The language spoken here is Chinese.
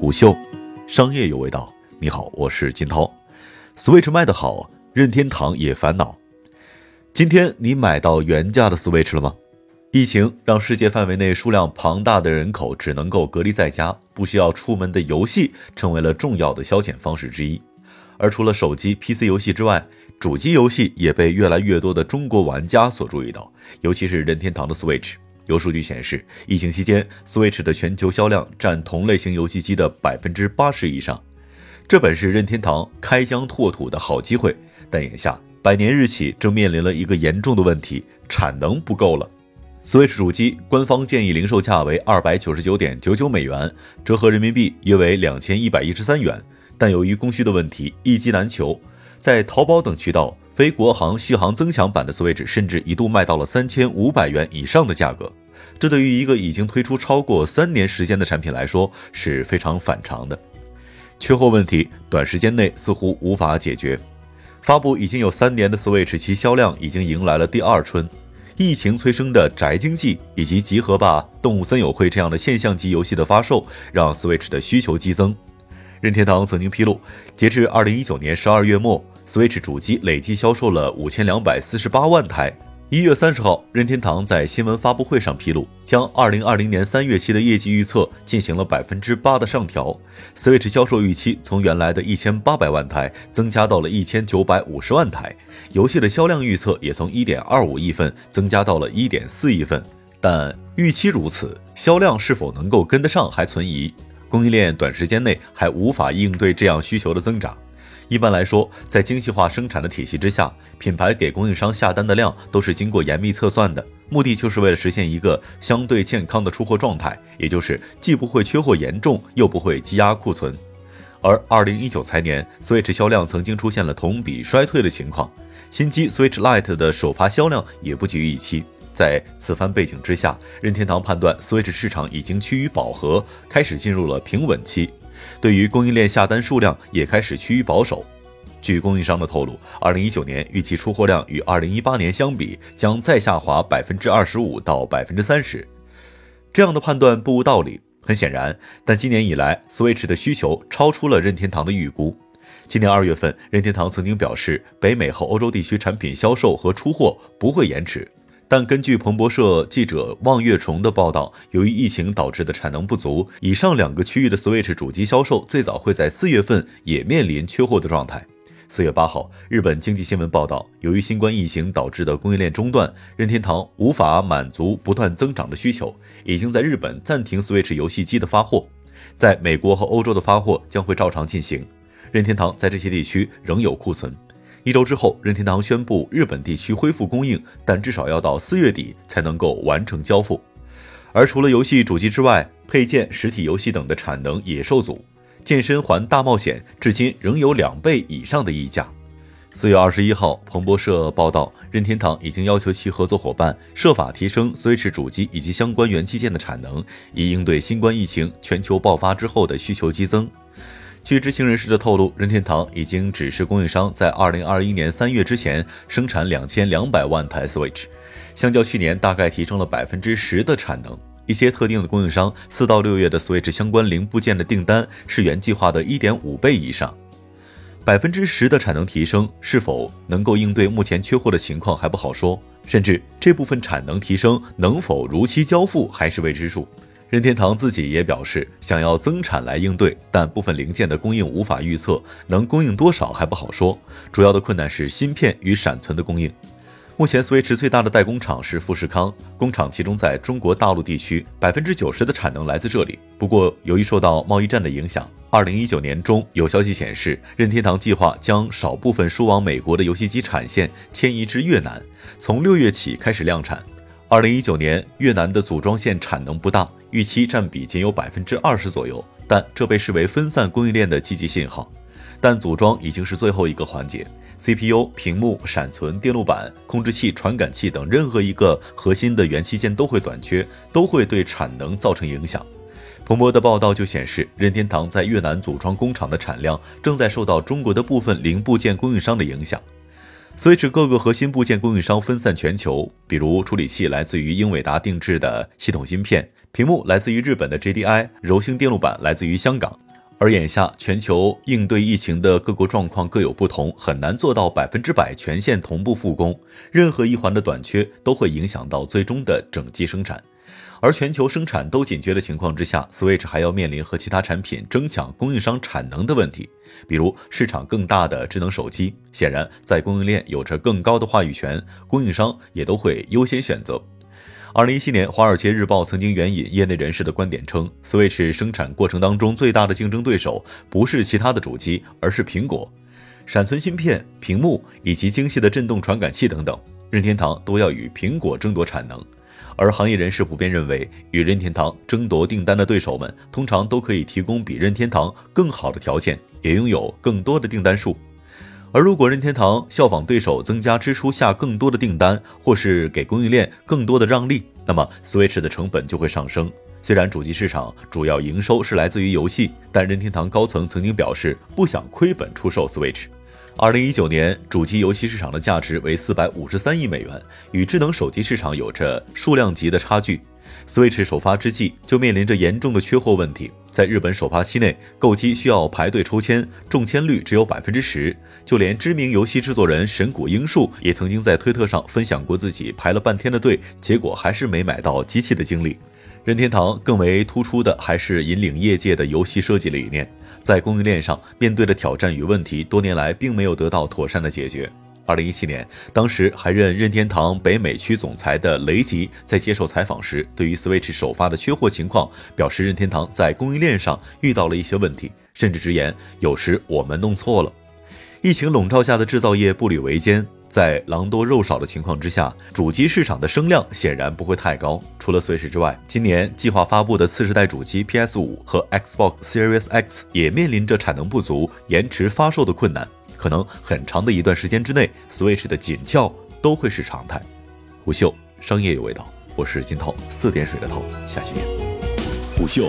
虎嗅，商业有味道。你好，我是金涛。Switch 卖得好，任天堂也烦恼。今天你买到原价的 Switch 了吗？疫情让世界范围内数量庞大的人口只能够隔离在家，不需要出门的游戏成为了重要的消遣方式之一。而除了手机、PC 游戏之外，主机游戏也被越来越多的中国玩家所注意到，尤其是任天堂的 Switch。有数据显示，疫情期间，Switch 的全球销量占同类型游戏机的百分之八十以上。这本是任天堂开疆拓土的好机会，但眼下百年日企正面临了一个严重的问题：产能不够了。Switch 主机官方建议零售价为二百九十九点九九美元，折合人民币约为两千一百一十三元。但由于供需的问题，一机难求，在淘宝等渠道，非国行续航增强版的 Switch 甚至一度卖到了三千五百元以上的价格。这对于一个已经推出超过三年时间的产品来说是非常反常的。缺货问题短时间内似乎无法解决。发布已经有三年的 Switch，其销量已经迎来了第二春。疫情催生的宅经济以及集合吧、动物森友会这样的现象级游戏的发售，让 Switch 的需求激增。任天堂曾经披露，截至二零一九年十二月末，Switch 主机累计销售了五千两百四十八万台。一月三十号，任天堂在新闻发布会上披露，将二零二零年三月期的业绩预测进行了百分之八的上调。Switch 销售预期从原来的一千八百万台增加到了一千九百五十万台，游戏的销量预测也从一点二五亿份增加到了一点四亿份。但预期如此，销量是否能够跟得上还存疑，供应链短时间内还无法应对这样需求的增长。一般来说，在精细化生产的体系之下，品牌给供应商下单的量都是经过严密测算的，目的就是为了实现一个相对健康的出货状态，也就是既不会缺货严重，又不会积压库存。而二零一九财年，Switch 销量曾经出现了同比衰退的情况，新机 Switch Lite 的首发销量也不及预期。在此番背景之下，任天堂判断 Switch 市场已经趋于饱和，开始进入了平稳期。对于供应链下单数量也开始趋于保守。据供应商的透露，二零一九年预期出货量与二零一八年相比将再下滑百分之二十五到百分之三十。这样的判断不无道理。很显然，但今年以来，Switch 的需求超出了任天堂的预估。今年二月份，任天堂曾经表示，北美和欧洲地区产品销售和出货不会延迟。但根据彭博社记者望月虫的报道，由于疫情导致的产能不足，以上两个区域的 Switch 主机销售最早会在四月份也面临缺货的状态。四月八号，日本经济新闻报道，由于新冠疫情导致的供应链中断，任天堂无法满足不断增长的需求，已经在日本暂停 Switch 游戏机的发货，在美国和欧洲的发货将会照常进行。任天堂在这些地区仍有库存。一周之后，任天堂宣布日本地区恢复供应，但至少要到四月底才能够完成交付。而除了游戏主机之外，配件、实体游戏等的产能也受阻。健身环大冒险至今仍有两倍以上的溢价。四月二十一号，彭博社报道，任天堂已经要求其合作伙伴设法提升 Switch 主机以及相关元器件的产能，以应对新冠疫情全球爆发之后的需求激增。据知情人士的透露，任天堂已经指示供应商在二零二一年三月之前生产两千两百万台 Switch，相较去年大概提升了百分之十的产能。一些特定的供应商四到六月的 Switch 相关零部件的订单是原计划的一点五倍以上。百分之十的产能提升是否能够应对目前缺货的情况还不好说，甚至这部分产能提升能否如期交付还是未知数。任天堂自己也表示想要增产来应对，但部分零件的供应无法预测，能供应多少还不好说。主要的困难是芯片与闪存的供应。目前，Switch 最大的代工厂是富士康，工厂集中在中国大陆地区，百分之九十的产能来自这里。不过，由于受到贸易战的影响，二零一九年中有消息显示，任天堂计划将少部分输往美国的游戏机产线迁移至越南，从六月起开始量产。二零一九年，越南的组装线产能不大。预期占比仅有百分之二十左右，但这被视为分散供应链的积极信号。但组装已经是最后一个环节，CPU、屏幕、闪存、电路板、控制器、传感器等任何一个核心的元器件都会短缺，都会对产能造成影响。彭博的报道就显示，任天堂在越南组装工厂的产量正在受到中国的部分零部件供应商的影响。Switch 各个核心部件供应商分散全球，比如处理器来自于英伟达定制的系统芯片。屏幕来自于日本的 JDI，柔性电路板来自于香港，而眼下全球应对疫情的各国状况各有不同，很难做到百分之百全线同步复工。任何一环的短缺都会影响到最终的整机生产。而全球生产都紧缺的情况之下，Switch 还要面临和其他产品争抢供应商产能的问题。比如市场更大的智能手机，显然在供应链有着更高的话语权，供应商也都会优先选择。二零一七年，《华尔街日报》曾经援引业内人士的观点称，Switch 生产过程当中最大的竞争对手不是其他的主机，而是苹果。闪存芯片、屏幕以及精细的振动传感器等等，任天堂都要与苹果争夺产能。而行业人士普遍认为，与任天堂争夺订单的对手们，通常都可以提供比任天堂更好的条件，也拥有更多的订单数。而如果任天堂效仿对手增加支出下更多的订单，或是给供应链更多的让利，那么 Switch 的成本就会上升。虽然主机市场主要营收是来自于游戏，但任天堂高层曾经表示不想亏本出售 Switch。二零一九年主机游戏市场的价值为四百五十三亿美元，与智能手机市场有着数量级的差距。Switch 首发之际就面临着严重的缺货问题。在日本首发期内，购机需要排队抽签，中签率只有百分之十。就连知名游戏制作人神谷英树也曾经在推特上分享过自己排了半天的队，结果还是没买到机器的经历。任天堂更为突出的还是引领业界的游戏设计理念，在供应链上面对的挑战与问题，多年来并没有得到妥善的解决。二零一七年，当时还任任天堂北美区总裁的雷吉在接受采访时，对于 Switch 首发的缺货情况表示，任天堂在供应链上遇到了一些问题，甚至直言有时我们弄错了。疫情笼罩下的制造业步履维艰，在狼多肉少的情况之下，主机市场的声量显然不会太高。除了 Switch 之外，今年计划发布的次世代主机 PS 五和 Xbox Series X 也面临着产能不足、延迟发售的困难。可能很长的一段时间之内，Switch 的紧俏都会是常态。虎嗅商业有味道，我是金涛，四点水的涛，下期见。虎嗅